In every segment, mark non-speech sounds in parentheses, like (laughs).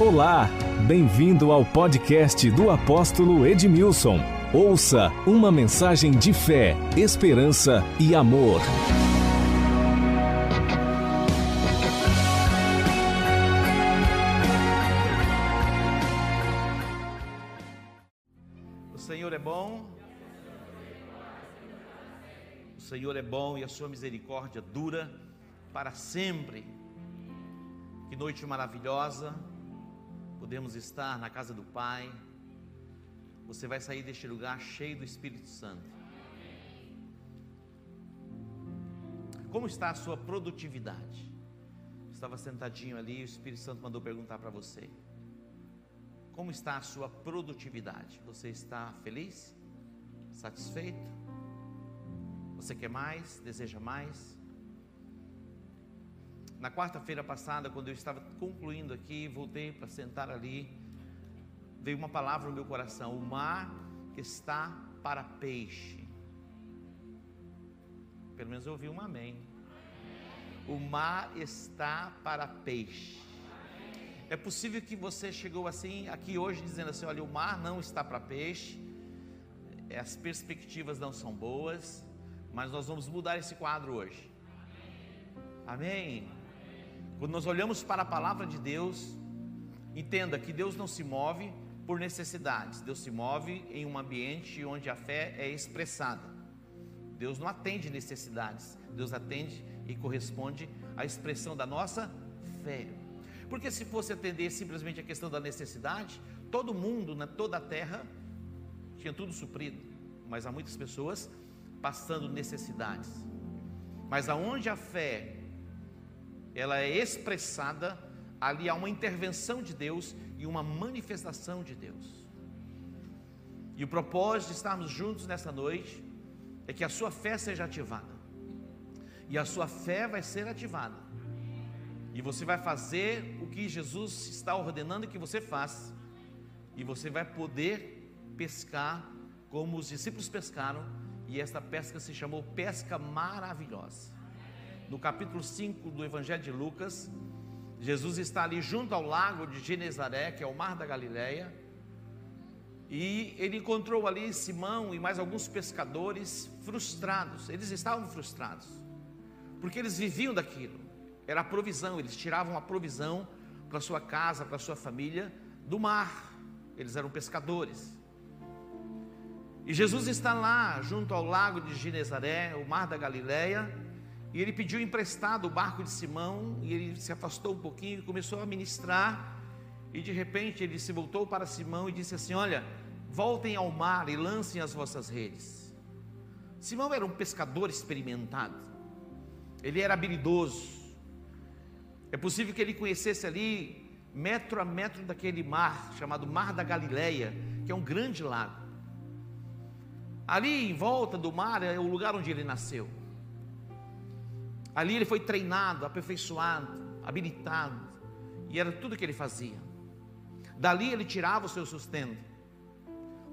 Olá, bem-vindo ao podcast do apóstolo Edmilson. Ouça uma mensagem de fé, esperança e amor. O Senhor é bom. O Senhor é bom e a sua misericórdia dura para sempre. Que noite maravilhosa. Podemos estar na casa do Pai. Você vai sair deste lugar cheio do Espírito Santo. Como está a sua produtividade? Estava sentadinho ali e o Espírito Santo mandou perguntar para você. Como está a sua produtividade? Você está feliz? Satisfeito? Você quer mais? Deseja mais? Na quarta-feira passada, quando eu estava concluindo aqui, voltei para sentar ali, veio uma palavra no meu coração: o mar está para peixe. Pelo menos eu ouvi um amém. O mar está para peixe. É possível que você chegou assim aqui hoje dizendo assim: olha, o mar não está para peixe, as perspectivas não são boas, mas nós vamos mudar esse quadro hoje. Amém? Quando nós olhamos para a palavra de Deus, entenda que Deus não se move por necessidades, Deus se move em um ambiente onde a fé é expressada. Deus não atende necessidades, Deus atende e corresponde à expressão da nossa fé. Porque se fosse atender simplesmente a questão da necessidade, todo mundo, na toda a terra, tinha tudo suprido. Mas há muitas pessoas passando necessidades. Mas aonde a fé ela é expressada, ali há uma intervenção de Deus e uma manifestação de Deus. E o propósito de estarmos juntos nessa noite é que a sua fé seja ativada. E a sua fé vai ser ativada. E você vai fazer o que Jesus está ordenando que você faça. E você vai poder pescar como os discípulos pescaram. E esta pesca se chamou pesca maravilhosa. No capítulo 5 do Evangelho de Lucas, Jesus está ali junto ao lago de Genezaré, que é o mar da Galileia. E ele encontrou ali Simão e mais alguns pescadores frustrados. Eles estavam frustrados, porque eles viviam daquilo. Era a provisão, eles tiravam a provisão para sua casa, para sua família do mar. Eles eram pescadores. E Jesus está lá, junto ao lago de Genezaré, o mar da Galileia, e ele pediu emprestado o barco de Simão, e ele se afastou um pouquinho e começou a ministrar. E de repente ele se voltou para Simão e disse assim: Olha, voltem ao mar e lancem as vossas redes. Simão era um pescador experimentado, ele era habilidoso. É possível que ele conhecesse ali, metro a metro daquele mar, chamado Mar da Galileia, que é um grande lago. Ali em volta do mar é o lugar onde ele nasceu. Ali ele foi treinado, aperfeiçoado, habilitado, e era tudo que ele fazia. Dali ele tirava o seu sustento,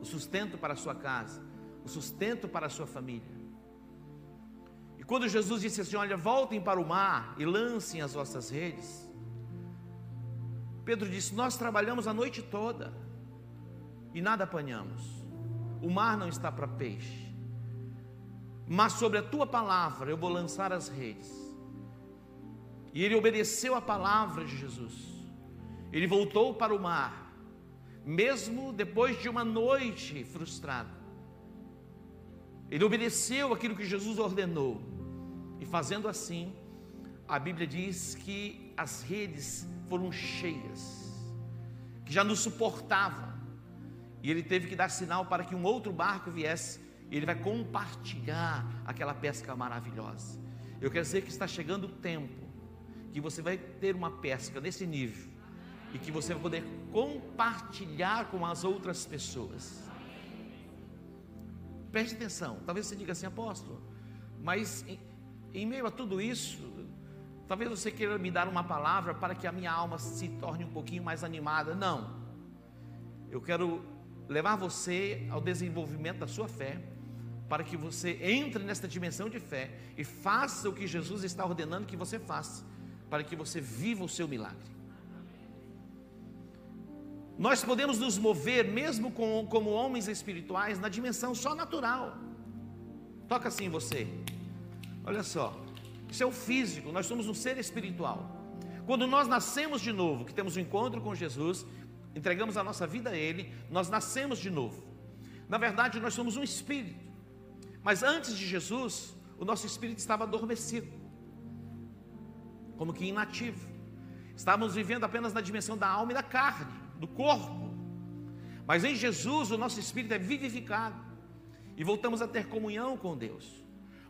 o sustento para a sua casa, o sustento para a sua família. E quando Jesus disse assim: Olha, voltem para o mar e lancem as vossas redes, Pedro disse: Nós trabalhamos a noite toda e nada apanhamos, o mar não está para peixe mas sobre a tua palavra eu vou lançar as redes. E ele obedeceu a palavra de Jesus. Ele voltou para o mar, mesmo depois de uma noite frustrada. Ele obedeceu aquilo que Jesus ordenou. E fazendo assim, a Bíblia diz que as redes foram cheias, que já não suportava. E ele teve que dar sinal para que um outro barco viesse ele vai compartilhar aquela pesca maravilhosa. Eu quero dizer que está chegando o tempo que você vai ter uma pesca nesse nível e que você vai poder compartilhar com as outras pessoas. Preste atenção, talvez você diga assim, apóstolo, mas em, em meio a tudo isso, talvez você queira me dar uma palavra para que a minha alma se torne um pouquinho mais animada. Não, eu quero levar você ao desenvolvimento da sua fé para que você entre nesta dimensão de fé e faça o que Jesus está ordenando que você faça, para que você viva o seu milagre. Nós podemos nos mover, mesmo com, como homens espirituais, na dimensão só natural. Toca assim você. Olha só. Isso é o físico, nós somos um ser espiritual. Quando nós nascemos de novo, que temos um encontro com Jesus, entregamos a nossa vida a Ele, nós nascemos de novo. Na verdade, nós somos um espírito. Mas antes de Jesus, o nosso espírito estava adormecido, como que inativo. Estávamos vivendo apenas na dimensão da alma e da carne do corpo. Mas em Jesus o nosso espírito é vivificado e voltamos a ter comunhão com Deus.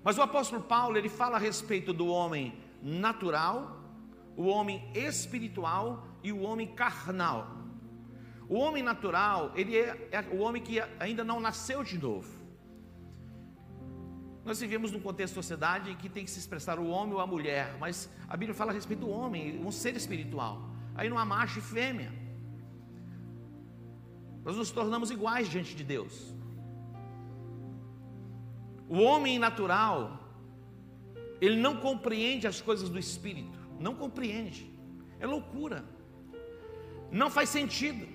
Mas o apóstolo Paulo, ele fala a respeito do homem natural, o homem espiritual e o homem carnal. O homem natural, ele é, é o homem que ainda não nasceu de novo. Nós vivemos num contexto de sociedade em que tem que se expressar o homem ou a mulher, mas a Bíblia fala a respeito do homem, um ser espiritual. Aí não há macho e fêmea. Nós nos tornamos iguais diante de Deus. O homem natural, ele não compreende as coisas do espírito, não compreende. É loucura. Não faz sentido.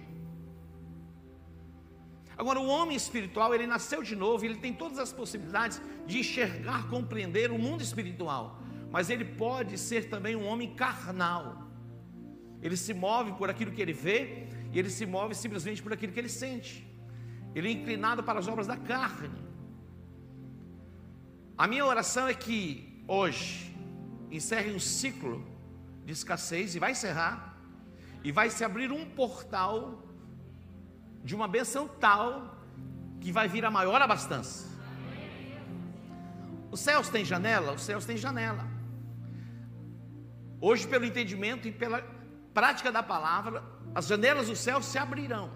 Agora, o homem espiritual, ele nasceu de novo, ele tem todas as possibilidades de enxergar, compreender o mundo espiritual, mas ele pode ser também um homem carnal. Ele se move por aquilo que ele vê e ele se move simplesmente por aquilo que ele sente. Ele é inclinado para as obras da carne. A minha oração é que hoje encerre um ciclo de escassez e vai encerrar, e vai se abrir um portal de uma benção tal que vai vir a maior abastança. Os céus têm janela? Os céus têm janela. Hoje, pelo entendimento e pela prática da palavra, as janelas do céu se abrirão.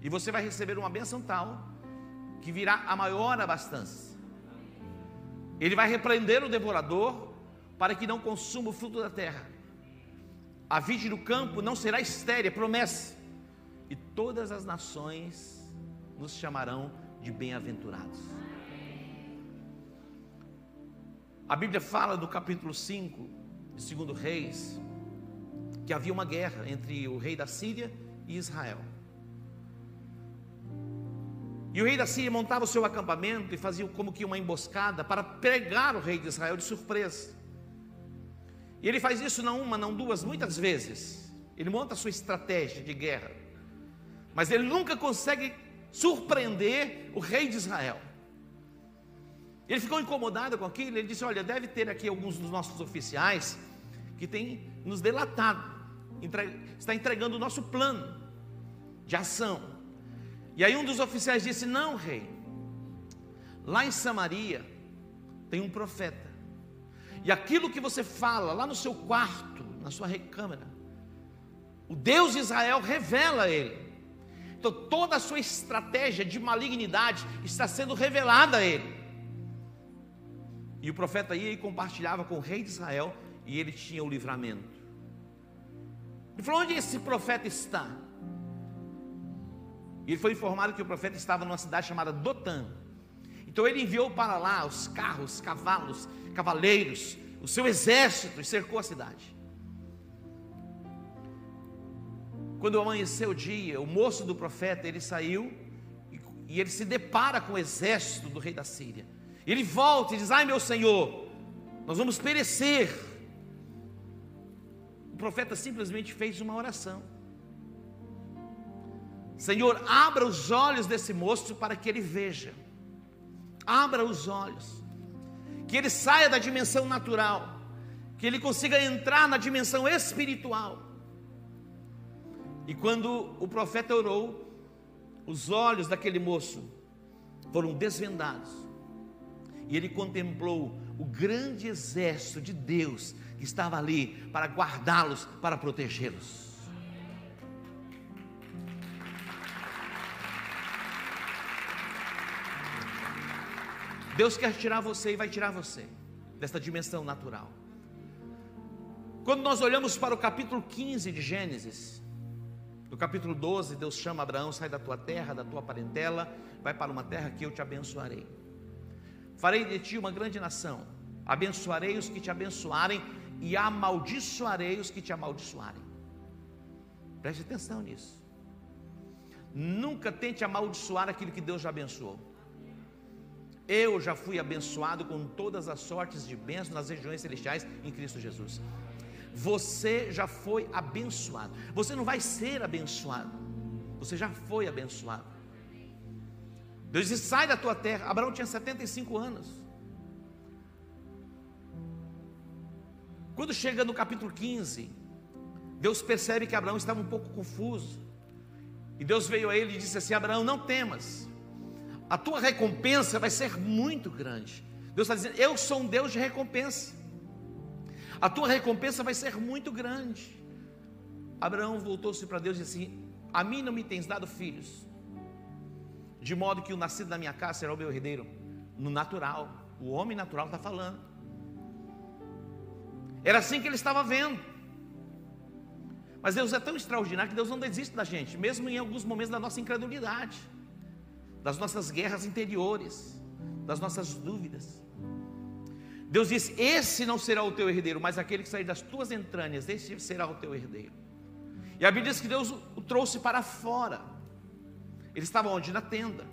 E você vai receber uma bênção tal que virá a maior abastança. Ele vai repreender o devorador para que não consuma o fruto da terra. A vide do campo não será estéril, promessa. E todas as nações nos chamarão de bem-aventurados. A Bíblia fala do capítulo 5 de 2 Reis, que havia uma guerra entre o rei da Síria e Israel. E o rei da Síria montava o seu acampamento e fazia como que uma emboscada para pregar o rei de Israel de surpresa. E ele faz isso não uma, não duas, muitas vezes. Ele monta a sua estratégia de guerra. Mas ele nunca consegue surpreender o rei de Israel. Ele ficou incomodado com aquilo, ele disse: Olha, deve ter aqui alguns dos nossos oficiais que têm nos delatado está entregando o nosso plano de ação. E aí um dos oficiais disse: Não, rei, lá em Samaria tem um profeta, e aquilo que você fala lá no seu quarto, na sua recâmara, o Deus de Israel revela ele. Então toda a sua estratégia de malignidade está sendo revelada a ele. E o profeta ia e compartilhava com o rei de Israel, e ele tinha o livramento. Ele falou: onde esse profeta está? E ele foi informado que o profeta estava numa cidade chamada Dotã. Então ele enviou para lá os carros, cavalos, cavaleiros, o seu exército e cercou a cidade. Quando amanheceu o dia, o moço do profeta ele saiu e, e ele se depara com o exército do rei da Síria. Ele volta e diz: Ai meu senhor, nós vamos perecer o profeta simplesmente fez uma oração. Senhor, abra os olhos desse moço para que ele veja. Abra os olhos. Que ele saia da dimensão natural. Que ele consiga entrar na dimensão espiritual. E quando o profeta orou, os olhos daquele moço foram desvendados. E ele contemplou o grande exército de Deus que estava ali para guardá-los, para protegê-los. Deus quer tirar você e vai tirar você desta dimensão natural. Quando nós olhamos para o capítulo 15 de Gênesis, no capítulo 12, Deus chama Abraão: sai da tua terra, da tua parentela, vai para uma terra que eu te abençoarei. Farei de ti uma grande nação, abençoarei os que te abençoarem e amaldiçoarei os que te amaldiçoarem. Preste atenção nisso. Nunca tente amaldiçoar aquilo que Deus já abençoou. Eu já fui abençoado com todas as sortes de bênçãos nas regiões celestiais em Cristo Jesus. Você já foi abençoado. Você não vai ser abençoado. Você já foi abençoado. Deus disse: sai da tua terra. Abraão tinha 75 anos. Quando chega no capítulo 15, Deus percebe que Abraão estava um pouco confuso. E Deus veio a ele e disse assim: Abraão, não temas, a tua recompensa vai ser muito grande. Deus está dizendo: Eu sou um Deus de recompensa, a tua recompensa vai ser muito grande. Abraão voltou-se para Deus e disse assim: A mim não me tens dado filhos, de modo que o nascido da minha casa será o meu herdeiro, no natural, o homem natural está falando. Era assim que ele estava vendo. Mas Deus é tão extraordinário que Deus não desiste da gente, mesmo em alguns momentos da nossa incredulidade, das nossas guerras interiores, das nossas dúvidas. Deus diz: Esse não será o teu herdeiro, mas aquele que sair das tuas entranhas, esse será o teu herdeiro. E a Bíblia diz que Deus o trouxe para fora. Ele estava onde? Na tenda.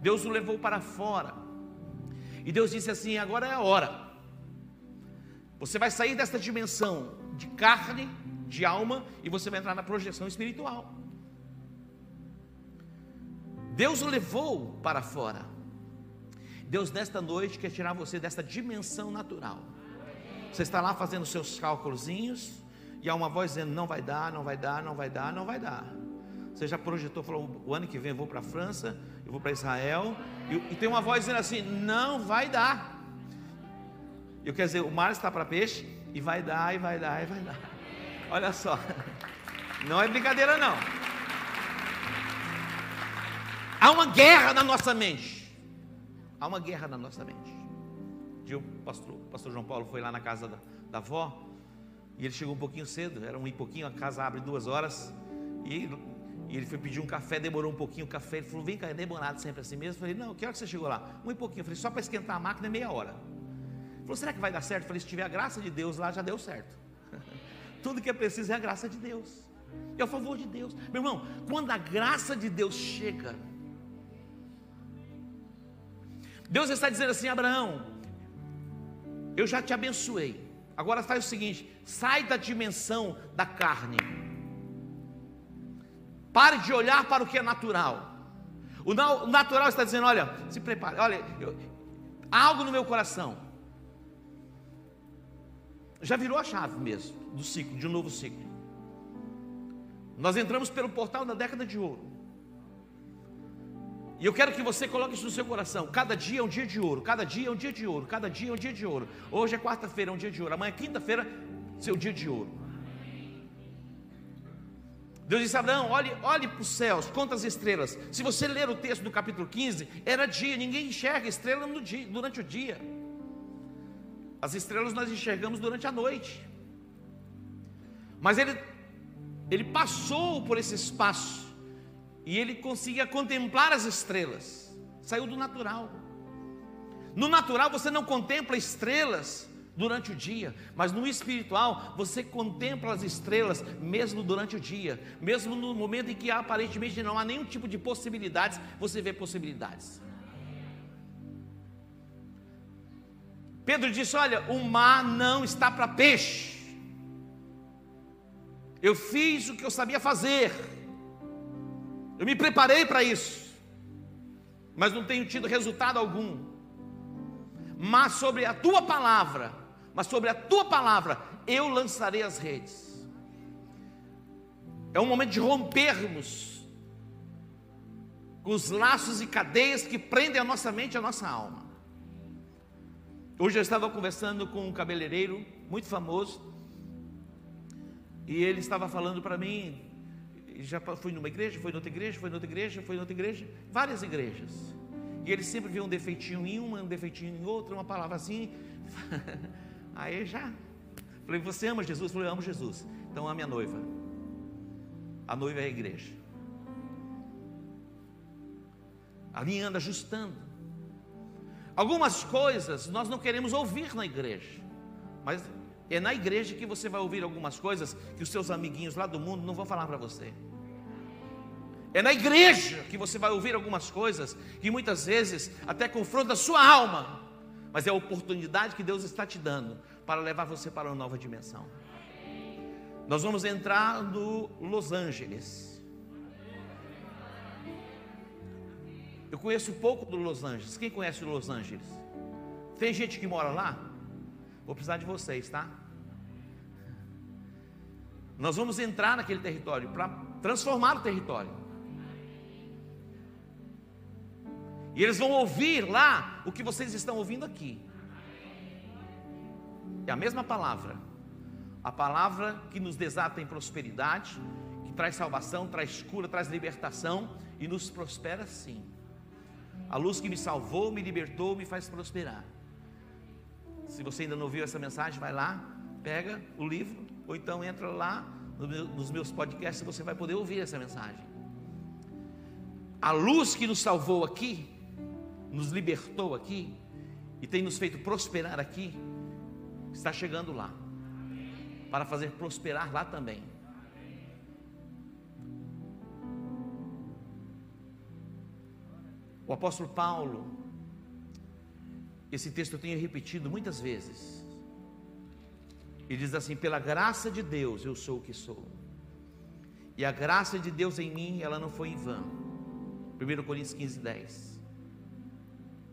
Deus o levou para fora. E Deus disse assim: Agora é a hora. Você vai sair desta dimensão de carne de alma e você vai entrar na projeção espiritual. Deus o levou para fora. Deus nesta noite quer tirar você desta dimensão natural. Você está lá fazendo seus cálculozinhos e há uma voz dizendo: não vai dar, não vai dar, não vai dar, não vai dar. Você já projetou, falou: o ano que vem eu vou para a França, eu vou para Israel, e, e, tem uma voz dizendo assim: não vai dar. Eu quero dizer, o mar está para peixe e vai dar, e vai dar, e vai dar. Olha só. Não é brincadeira, não. Há uma guerra na nossa mente. Há uma guerra na nossa mente. O pastor, o pastor João Paulo foi lá na casa da, da avó. E ele chegou um pouquinho cedo, era um e pouquinho, a casa abre duas horas. E, e, ele foi pedir um café, demorou um pouquinho o café. Ele falou: Vem cá, é demorado sempre assim mesmo. Eu falei: Não, que hora que você chegou lá? Um e pouquinho. Eu falei: Só para esquentar a máquina é meia hora. Ele falou: Será que vai dar certo? Eu falei: Se tiver a graça de Deus lá, já deu certo. (laughs) Tudo que é preciso é a graça de Deus. É o favor de Deus. Meu irmão, quando a graça de Deus chega, Deus está dizendo assim: Abraão, eu já te abençoei. Agora faz o seguinte: sai da dimensão da carne. Pare de olhar para o que é natural. O natural está dizendo: olha, se prepare, olha, eu, algo no meu coração. Já virou a chave mesmo do ciclo, de um novo ciclo. Nós entramos pelo portal da década de ouro. E eu quero que você coloque isso no seu coração. Cada dia é um dia de ouro, cada dia é um dia de ouro, cada dia é um dia de ouro. Hoje é quarta-feira, é um dia de ouro. Amanhã é quinta-feira, seu dia de ouro. Deus disse a Abraão: olhe, olhe para os céus, conta as estrelas. Se você ler o texto do capítulo 15, era dia, ninguém enxerga estrela dia, durante o dia. As estrelas nós enxergamos durante a noite. Mas ele, ele passou por esse espaço e ele conseguia contemplar as estrelas. Saiu do natural. No natural você não contempla estrelas durante o dia, mas no espiritual você contempla as estrelas mesmo durante o dia, mesmo no momento em que aparentemente não há nenhum tipo de possibilidades, você vê possibilidades. Pedro disse: Olha, o mar não está para peixe. Eu fiz o que eu sabia fazer. Eu me preparei para isso. Mas não tenho tido resultado algum. Mas sobre a tua palavra, mas sobre a tua palavra, eu lançarei as redes. É um momento de rompermos com os laços e cadeias que prendem a nossa mente e a nossa alma. Hoje eu estava conversando com um cabeleireiro muito famoso e ele estava falando para mim, já fui numa igreja, foi noutra igreja, foi noutra igreja, foi noutra igreja, várias igrejas. E ele sempre vê um defeitinho em uma, um defeitinho em outra, uma palavra assim. (laughs) Aí já. Falei, você ama Jesus? Falei, eu amo Jesus. Então ame a noiva. A noiva é a igreja. Ali anda ajustando. Algumas coisas nós não queremos ouvir na igreja, mas É na igreja que você vai ouvir algumas coisas que os seus amiguinhos lá do mundo não vão falar para você. É na igreja que você vai ouvir algumas coisas que muitas vezes até confronta a sua alma, mas é a oportunidade que Deus está te dando para levar você para uma nova dimensão. Nós vamos entrar no Los Angeles. Eu conheço pouco do Los Angeles. Quem conhece o Los Angeles? Tem gente que mora lá? Vou precisar de vocês, tá? Nós vamos entrar naquele território para transformar o território. E eles vão ouvir lá o que vocês estão ouvindo aqui. É a mesma palavra. A palavra que nos desata em prosperidade, que traz salvação, traz cura, traz libertação e nos prospera sim. A luz que me salvou, me libertou, me faz prosperar. Se você ainda não ouviu essa mensagem, vai lá, pega o livro, ou então entra lá nos meus podcasts, você vai poder ouvir essa mensagem. A luz que nos salvou aqui, nos libertou aqui e tem nos feito prosperar aqui, está chegando lá, para fazer prosperar lá também. O apóstolo Paulo, esse texto eu tenho repetido muitas vezes. Ele diz assim: pela graça de Deus eu sou o que sou. E a graça de Deus em mim, ela não foi em vão. 1 Coríntios 15, 10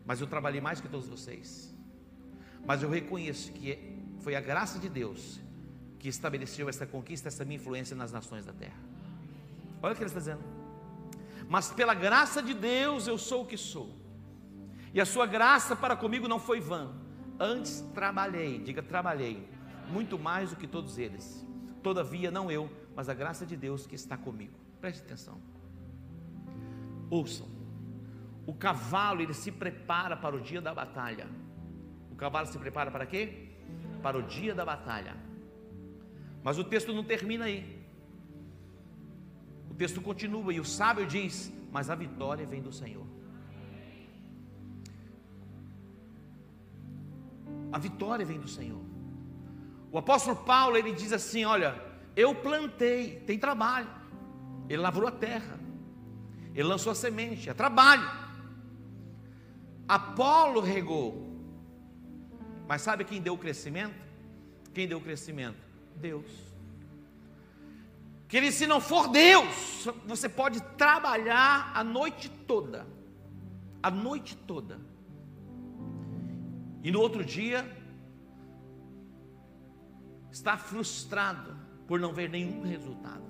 mas eu trabalhei mais que todos vocês. Mas eu reconheço que foi a graça de Deus que estabeleceu essa conquista, essa minha influência nas nações da terra. Olha o que ele está dizendo. Mas pela graça de Deus eu sou o que sou. E a sua graça para comigo não foi vã. Antes trabalhei, diga trabalhei, muito mais do que todos eles. Todavia, não eu, mas a graça de Deus que está comigo. Preste atenção. Ouçam. O cavalo ele se prepara para o dia da batalha. O cavalo se prepara para quê? Para o dia da batalha. Mas o texto não termina aí. O texto continua e o sábio diz: Mas a vitória vem do Senhor. A vitória vem do Senhor. O apóstolo Paulo ele diz assim: Olha, eu plantei, tem trabalho. Ele lavrou a terra, ele lançou a semente, é trabalho. Apolo regou. Mas sabe quem deu o crescimento? Quem deu o crescimento? Deus. Que ele, se não for Deus, você pode trabalhar a noite toda. A noite toda. E no outro dia, está frustrado por não ver nenhum resultado.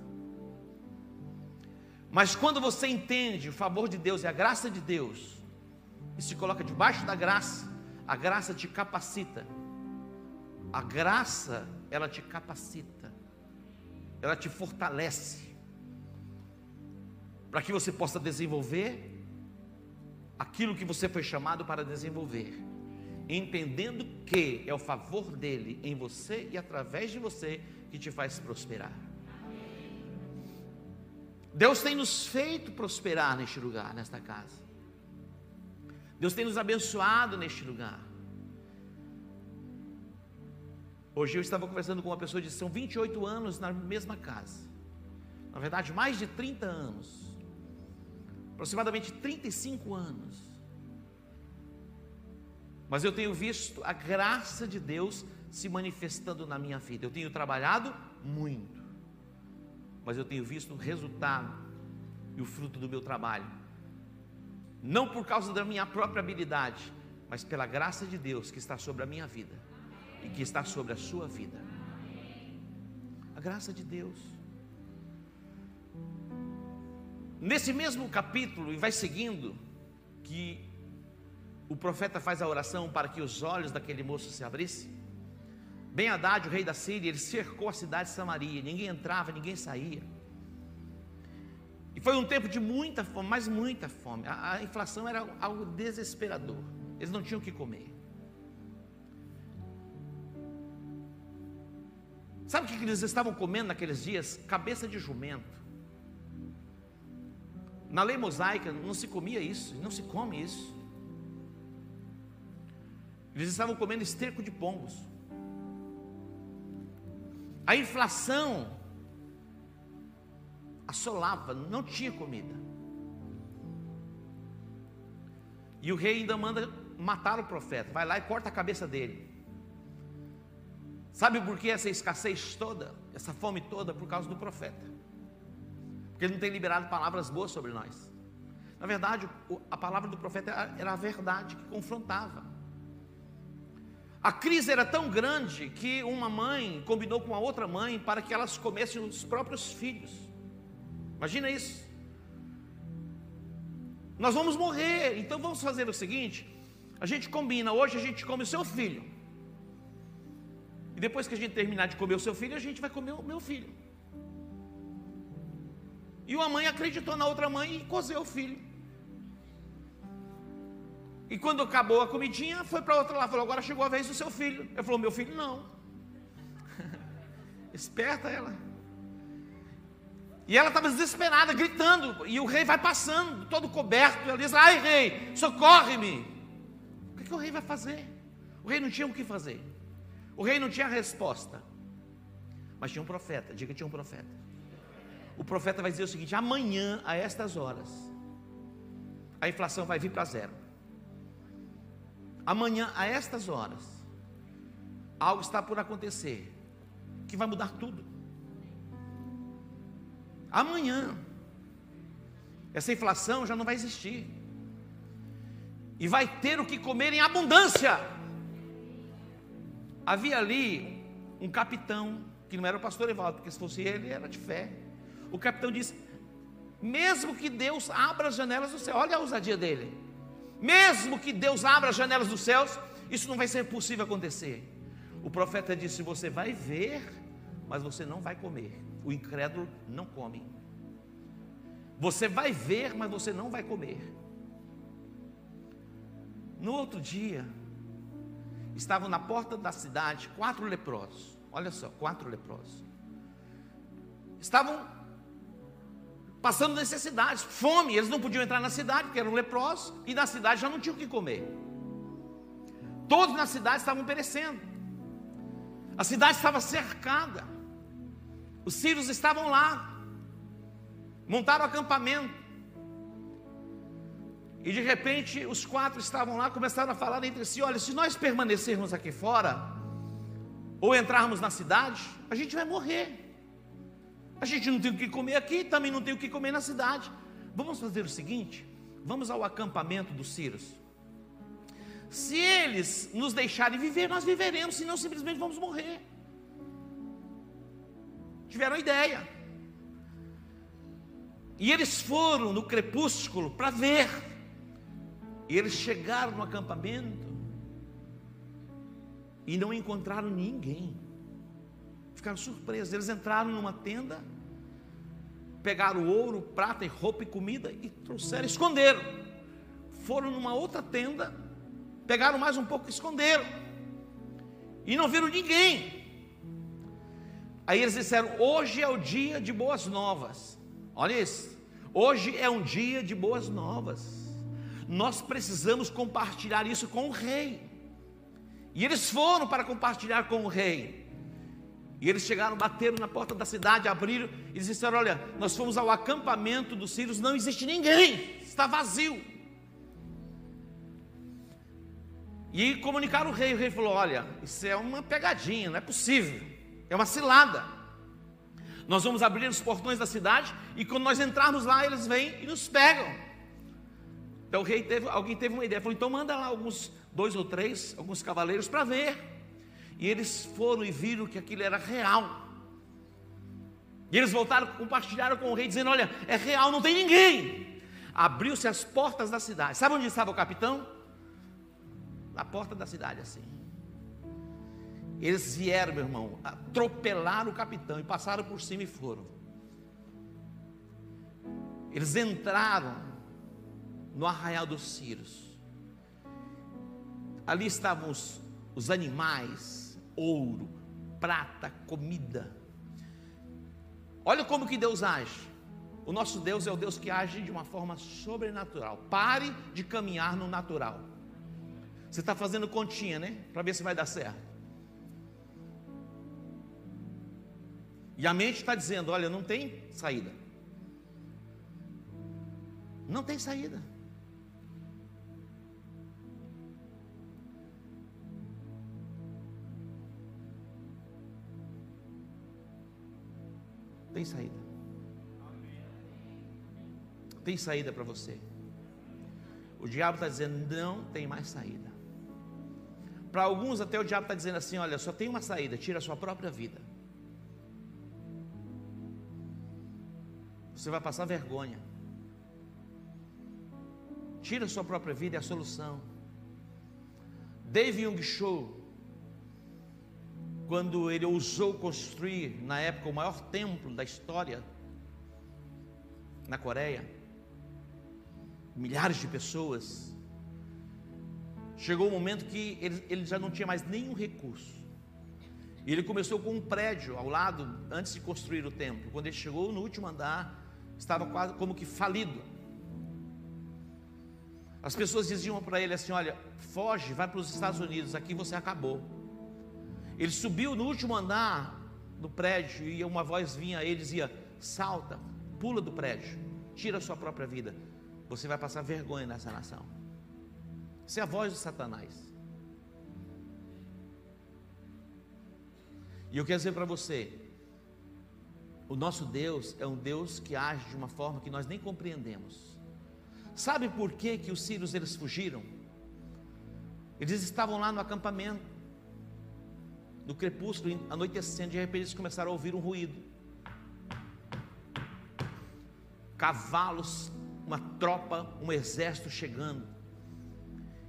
Mas quando você entende o favor de Deus e a graça de Deus, e se coloca debaixo da graça, a graça te capacita. A graça, ela te capacita. Ela te fortalece. Para que você possa desenvolver aquilo que você foi chamado para desenvolver. Entendendo que é o favor dele em você e através de você que te faz prosperar. Deus tem nos feito prosperar neste lugar, nesta casa. Deus tem nos abençoado neste lugar. Hoje eu estava conversando com uma pessoa disse: são 28 anos na mesma casa. Na verdade, mais de 30 anos. Aproximadamente 35 anos. Mas eu tenho visto a graça de Deus se manifestando na minha vida. Eu tenho trabalhado muito. Mas eu tenho visto o resultado e o fruto do meu trabalho não por causa da minha própria habilidade, mas pela graça de Deus que está sobre a minha vida e que está sobre a sua vida. A graça de Deus. Nesse mesmo capítulo, e vai seguindo, que o profeta faz a oração para que os olhos daquele moço se abrissem. Ben Haddad, o rei da Síria, ele cercou a cidade de Samaria, ninguém entrava, ninguém saía. E foi um tempo de muita fome, mas muita fome. A, a inflação era algo desesperador. Eles não tinham o que comer. Sabe o que eles estavam comendo naqueles dias? Cabeça de jumento. Na lei mosaica não se comia isso, não se come isso. Eles estavam comendo esterco de pombos. A inflação assolava, não tinha comida. E o rei ainda manda matar o profeta, vai lá e corta a cabeça dele. Sabe por que essa escassez toda, essa fome toda? Por causa do profeta. Porque ele não tem liberado palavras boas sobre nós. Na verdade, a palavra do profeta era a verdade que confrontava. A crise era tão grande que uma mãe combinou com a outra mãe para que elas comessem os próprios filhos. Imagina isso. Nós vamos morrer, então vamos fazer o seguinte: a gente combina, hoje a gente come o seu filho. E depois que a gente terminar de comer o seu filho, a gente vai comer o meu filho. E uma mãe acreditou na outra mãe e cozeu o filho. E quando acabou a comidinha, foi para outra lá, falou: agora chegou a vez do seu filho. Eu falou: meu filho não. (laughs) Esperta ela. E ela estava desesperada, gritando. E o rei vai passando, todo coberto. Ela diz: Ai, rei, socorre-me. O que, que o rei vai fazer? O rei não tinha o que fazer. O rei não tinha resposta. Mas tinha um profeta. Diga que tinha um profeta. O profeta vai dizer o seguinte: amanhã, a estas horas, a inflação vai vir para zero. Amanhã, a estas horas, algo está por acontecer que vai mudar tudo. Amanhã, essa inflação já não vai existir, e vai ter o que comer em abundância. Havia ali um capitão, que não era o pastor Evaldo, porque se fosse ele, era de fé. O capitão disse: mesmo que Deus abra as janelas do céu, olha a ousadia dele. Mesmo que Deus abra as janelas dos céus, isso não vai ser possível acontecer. O profeta disse: Você vai ver, mas você não vai comer. O incrédulo não come. Você vai ver, mas você não vai comer. No outro dia, estavam na porta da cidade quatro leprosos. Olha só, quatro leprosos. Estavam passando necessidades, fome, eles não podiam entrar na cidade porque eram leprosos e na cidade já não tinham o que comer. Todos na cidade estavam perecendo. A cidade estava cercada. Os sírios estavam lá. Montaram acampamento. E de repente os quatro estavam lá, começaram a falar entre si: olha, se nós permanecermos aqui fora, ou entrarmos na cidade, a gente vai morrer. A gente não tem o que comer aqui, também não tem o que comer na cidade. Vamos fazer o seguinte: vamos ao acampamento dos Círios. Se eles nos deixarem viver, nós viveremos, senão simplesmente vamos morrer. Tiveram ideia. E eles foram no crepúsculo para ver. E eles chegaram no acampamento e não encontraram ninguém. Ficaram surpresos. Eles entraram numa tenda, pegaram ouro, prata, roupa e comida e trouxeram, esconderam. Foram numa outra tenda, pegaram mais um pouco e esconderam. E não viram ninguém. Aí eles disseram: Hoje é o dia de boas novas. Olha isso. Hoje é um dia de boas novas. Nós precisamos compartilhar isso com o rei. E eles foram para compartilhar com o rei. E eles chegaram, bateram na porta da cidade, abriram e disseram: Olha, nós fomos ao acampamento dos sírios, não existe ninguém, está vazio. E comunicaram o rei. O rei falou: Olha, isso é uma pegadinha, não é possível, é uma cilada. Nós vamos abrir os portões da cidade e quando nós entrarmos lá, eles vêm e nos pegam. Então o rei teve, alguém teve uma ideia, falou: então manda lá alguns, dois ou três, alguns cavaleiros para ver. E eles foram e viram que aquilo era real. E eles voltaram, compartilharam com o rei, dizendo: Olha, é real, não tem ninguém. Abriu-se as portas da cidade. Sabe onde estava o capitão? Na porta da cidade, assim. Eles vieram, meu irmão, atropelaram o capitão e passaram por cima e foram. Eles entraram no arraial dos Círios. Ali estavam os, os animais, ouro, prata, comida. Olha como que Deus age. O nosso Deus é o Deus que age de uma forma sobrenatural. Pare de caminhar no natural. Você está fazendo continha, né? Para ver se vai dar certo. E a mente está dizendo: olha, não tem saída. Não tem saída. Tem saída. Tem saída para você. O diabo está dizendo: não tem mais saída. Para alguns, até o diabo está dizendo assim: olha, só tem uma saída, tira a sua própria vida. Você vai passar vergonha. Tira a sua própria vida, é a solução. David Young Cho, quando ele ousou construir, na época, o maior templo da história, na Coreia, milhares de pessoas, chegou o um momento que ele, ele já não tinha mais nenhum recurso. E ele começou com um prédio ao lado, antes de construir o templo. Quando ele chegou no último andar, estava quase como que falido. As pessoas diziam para ele assim: Olha, foge, vai para os Estados Unidos, aqui você acabou. Ele subiu no último andar do prédio e uma voz vinha a ele e dizia: Salta, pula do prédio, tira a sua própria vida. Você vai passar vergonha nessa nação. Isso é a voz de Satanás. E eu quero dizer para você: o nosso Deus é um Deus que age de uma forma que nós nem compreendemos. Sabe por que, que os sírios eles fugiram? Eles estavam lá no acampamento, no crepúsculo, anoitecendo, de repente eles começaram a ouvir um ruído. Cavalos, uma tropa, um exército chegando.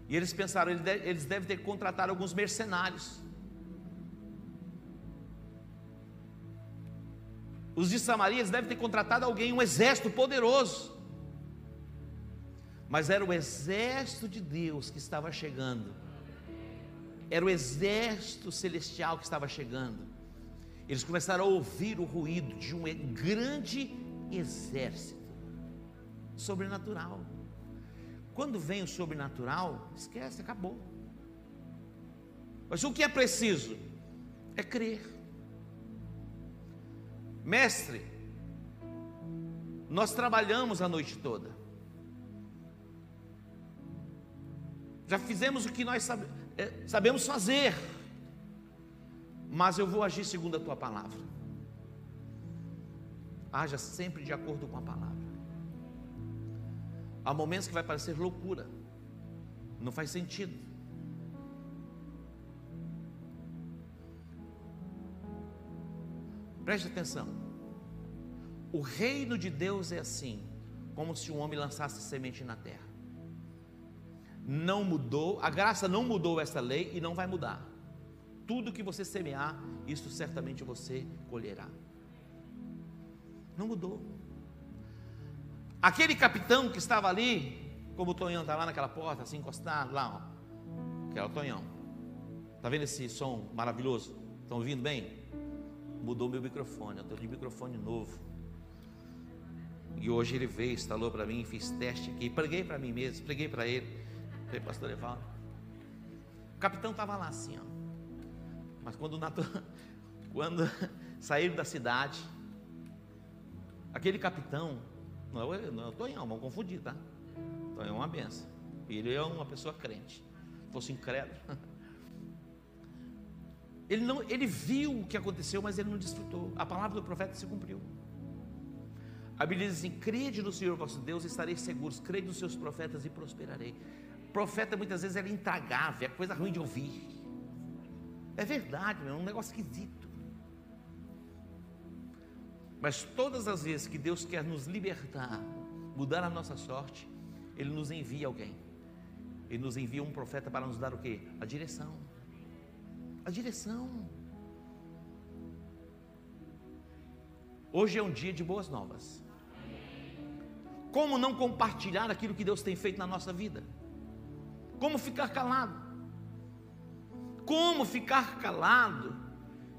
E eles pensaram, eles devem ter contratado alguns mercenários. Os de Samaria devem ter contratado alguém, um exército poderoso. Mas era o exército de Deus que estava chegando. Era o exército celestial que estava chegando. Eles começaram a ouvir o ruído de um grande exército sobrenatural. Quando vem o sobrenatural, esquece, acabou. Mas o que é preciso? É crer. Mestre, nós trabalhamos a noite toda. Já fizemos o que nós sabe, é, sabemos fazer. Mas eu vou agir segundo a tua palavra. Haja sempre de acordo com a palavra. Há momentos que vai parecer loucura, não faz sentido. Preste atenção. O reino de Deus é assim, como se um homem lançasse semente na terra. Não mudou, a graça não mudou essa lei e não vai mudar. Tudo que você semear, isso certamente você colherá. Não mudou. Aquele capitão que estava ali, como o Tonhão está lá naquela porta, assim encostado, lá, ó, que é o Tonhão. Está vendo esse som maravilhoso? Estão ouvindo bem? Mudou meu microfone, eu estou de microfone novo. E hoje ele veio, instalou para mim, fiz teste aqui, preguei para mim mesmo, preguei para ele. Falei, pastor Evaldo. O capitão estava lá assim, ó. Mas quando, (laughs) quando (laughs) saíram da cidade, aquele capitão não, é não é o Tonhão, vamos confundir, tá? Tonhão é uma benção. Ele é uma pessoa crente. Se fosse incrédulo. (laughs) Ele, não, ele viu o que aconteceu, mas ele não desfrutou. A palavra do profeta se cumpriu. A Bíblia diz assim: crede no Senhor vosso Deus e estareis seguros, crede nos seus profetas e prosperarei. Profeta muitas vezes é intragável, é coisa ruim de ouvir. É verdade, é um negócio esquisito. Mas todas as vezes que Deus quer nos libertar, mudar a nossa sorte, Ele nos envia alguém. Ele nos envia um profeta para nos dar o que? A direção. A direção. Hoje é um dia de boas novas. Como não compartilhar aquilo que Deus tem feito na nossa vida? Como ficar calado? Como ficar calado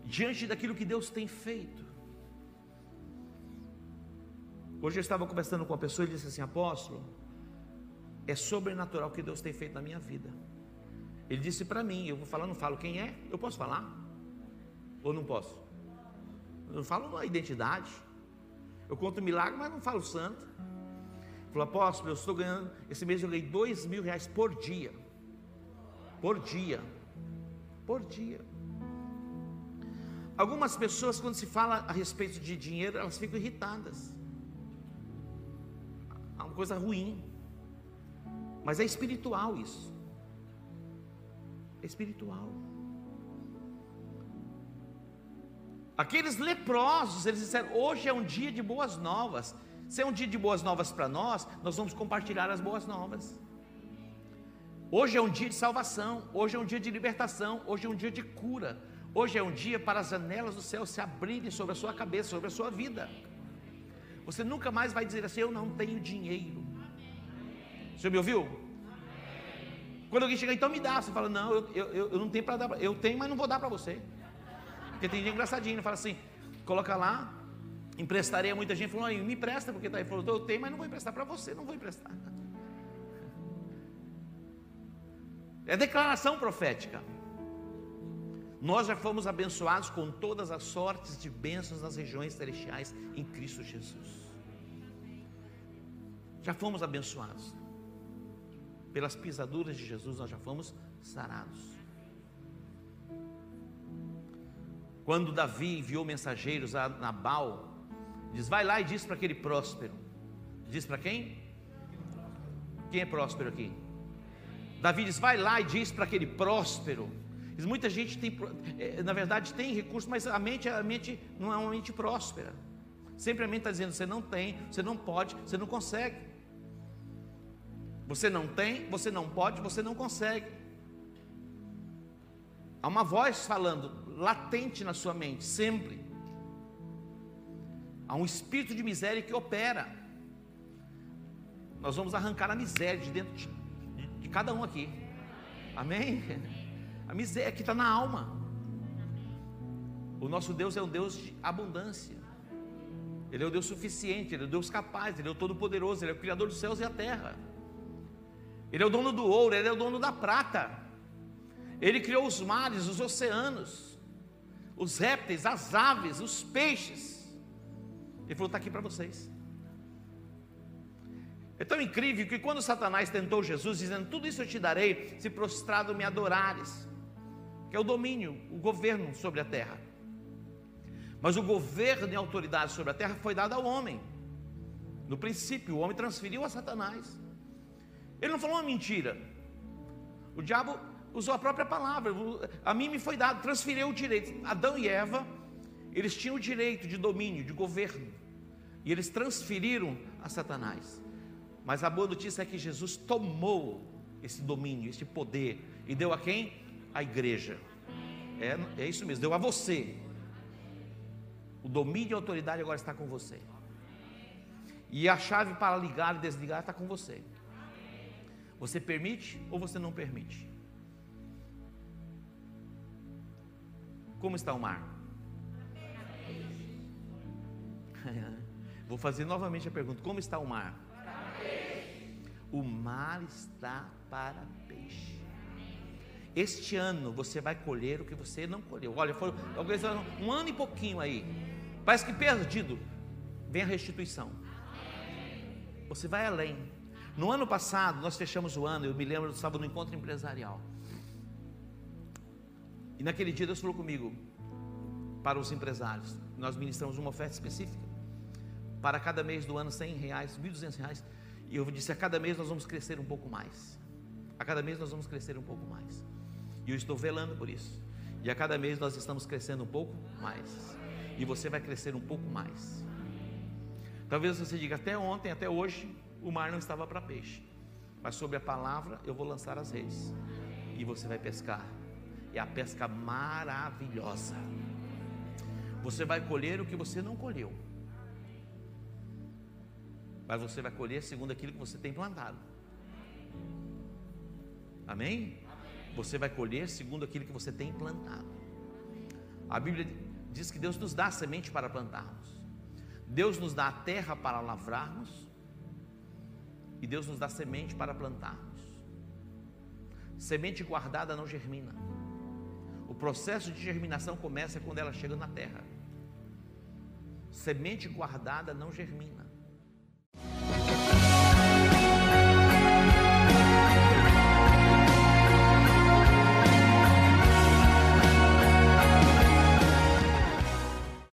diante daquilo que Deus tem feito? Hoje eu estava conversando com uma pessoa e disse assim: Apóstolo, é sobrenatural o que Deus tem feito na minha vida. Ele disse para mim, eu vou falar, não falo quem é, eu posso falar? Ou não posso? eu não falo a identidade. Eu conto milagre, mas não falo santo. Falou, apóstolo, eu estou ganhando, esse mês eu ganhei dois mil reais por dia. Por dia. Por dia. Algumas pessoas, quando se fala a respeito de dinheiro, elas ficam irritadas. É uma coisa ruim. Mas é espiritual isso. É espiritual. Aqueles leprosos, eles disseram: hoje é um dia de boas novas. Se é um dia de boas novas para nós, nós vamos compartilhar as boas novas. Hoje é um dia de salvação, hoje é um dia de libertação, hoje é um dia de cura, hoje é um dia para as janelas do céu se abrirem sobre a sua cabeça, sobre a sua vida. Você nunca mais vai dizer assim: Eu não tenho dinheiro. Você me ouviu? Quando alguém chega, então me dá. Você fala: Não, eu, eu, eu não tenho para dar. Eu tenho, mas não vou dar para você. Porque tem gente engraçadinho, fala assim: Coloca lá, emprestaria a muita gente. Falou: Me empresta, porque tá aí. Falou: Eu tenho, mas não vou emprestar para você. Não vou emprestar. (laughs) É declaração profética. Nós já fomos abençoados com todas as sortes de bênçãos nas regiões celestiais em Cristo Jesus. Já fomos abençoados. Pelas pisaduras de Jesus, nós já fomos sarados. Quando Davi enviou mensageiros a Nabal, diz: Vai lá e diz para aquele próspero. Diz para quem? Quem é próspero aqui? Davi diz: Vai lá e diz para aquele próspero Muita gente tem, eh, na verdade, tem recursos, mas a mente, a mente não é uma mente próspera. Sempre a mente está dizendo: você não tem, você não pode, você não consegue. Você não tem, você não pode, você não consegue. Há uma voz falando, latente na sua mente, sempre. Há um espírito de miséria que opera. Nós vamos arrancar a miséria de dentro de, de, de cada um aqui. Amém? A miséria que está na alma. O nosso Deus é um Deus de abundância. Ele é o Deus suficiente, Ele é o Deus capaz, Ele é o Todo-Poderoso, Ele é o Criador dos céus e a terra. Ele é o dono do ouro, Ele é o dono da prata. Ele criou os mares, os oceanos, os répteis, as aves, os peixes. Ele falou: está aqui para vocês. É tão incrível que quando Satanás tentou Jesus, dizendo: Tudo isso eu te darei, se prostrado me adorares que é o domínio, o governo sobre a terra. Mas o governo e a autoridade sobre a terra foi dado ao homem. No princípio, o homem transferiu a Satanás. Ele não falou uma mentira. O diabo usou a própria palavra. A mim me foi dado, transferiu o direito. Adão e Eva, eles tinham o direito de domínio, de governo. E eles transferiram a Satanás. Mas a boa notícia é que Jesus tomou esse domínio, esse poder, e deu a quem? a igreja. É, é isso mesmo, deu a você. O domínio e a autoridade agora está com você. E a chave para ligar e desligar está com você. Você permite ou você não permite? Como está o mar? (laughs) Vou fazer novamente a pergunta: como está o mar? O mar está para peixe. Este ano você vai colher o que você não colheu. Olha, foi um ano e pouquinho aí. Parece que perdido. Vem a restituição. Você vai além. No ano passado, nós fechamos o ano, eu me lembro, eu estava no encontro empresarial. E naquele dia Deus falou comigo, para os empresários, nós ministramos uma oferta específica. Para cada mês do ano, 100 reais, 1.200 reais. E eu disse, a cada mês nós vamos crescer um pouco mais. A cada mês nós vamos crescer um pouco mais. E eu estou velando por isso. E a cada mês nós estamos crescendo um pouco mais. E você vai crescer um pouco mais. Talvez você diga, até ontem, até hoje, o mar não estava para peixe. Mas sobre a palavra eu vou lançar as redes. E você vai pescar. É a pesca maravilhosa. Você vai colher o que você não colheu. Mas você vai colher segundo aquilo que você tem plantado. Amém? você vai colher segundo aquilo que você tem plantado. A Bíblia diz que Deus nos dá semente para plantarmos, Deus nos dá a terra para lavrarmos, e Deus nos dá semente para plantarmos. Semente guardada não germina. O processo de germinação começa quando ela chega na terra. Semente guardada não germina.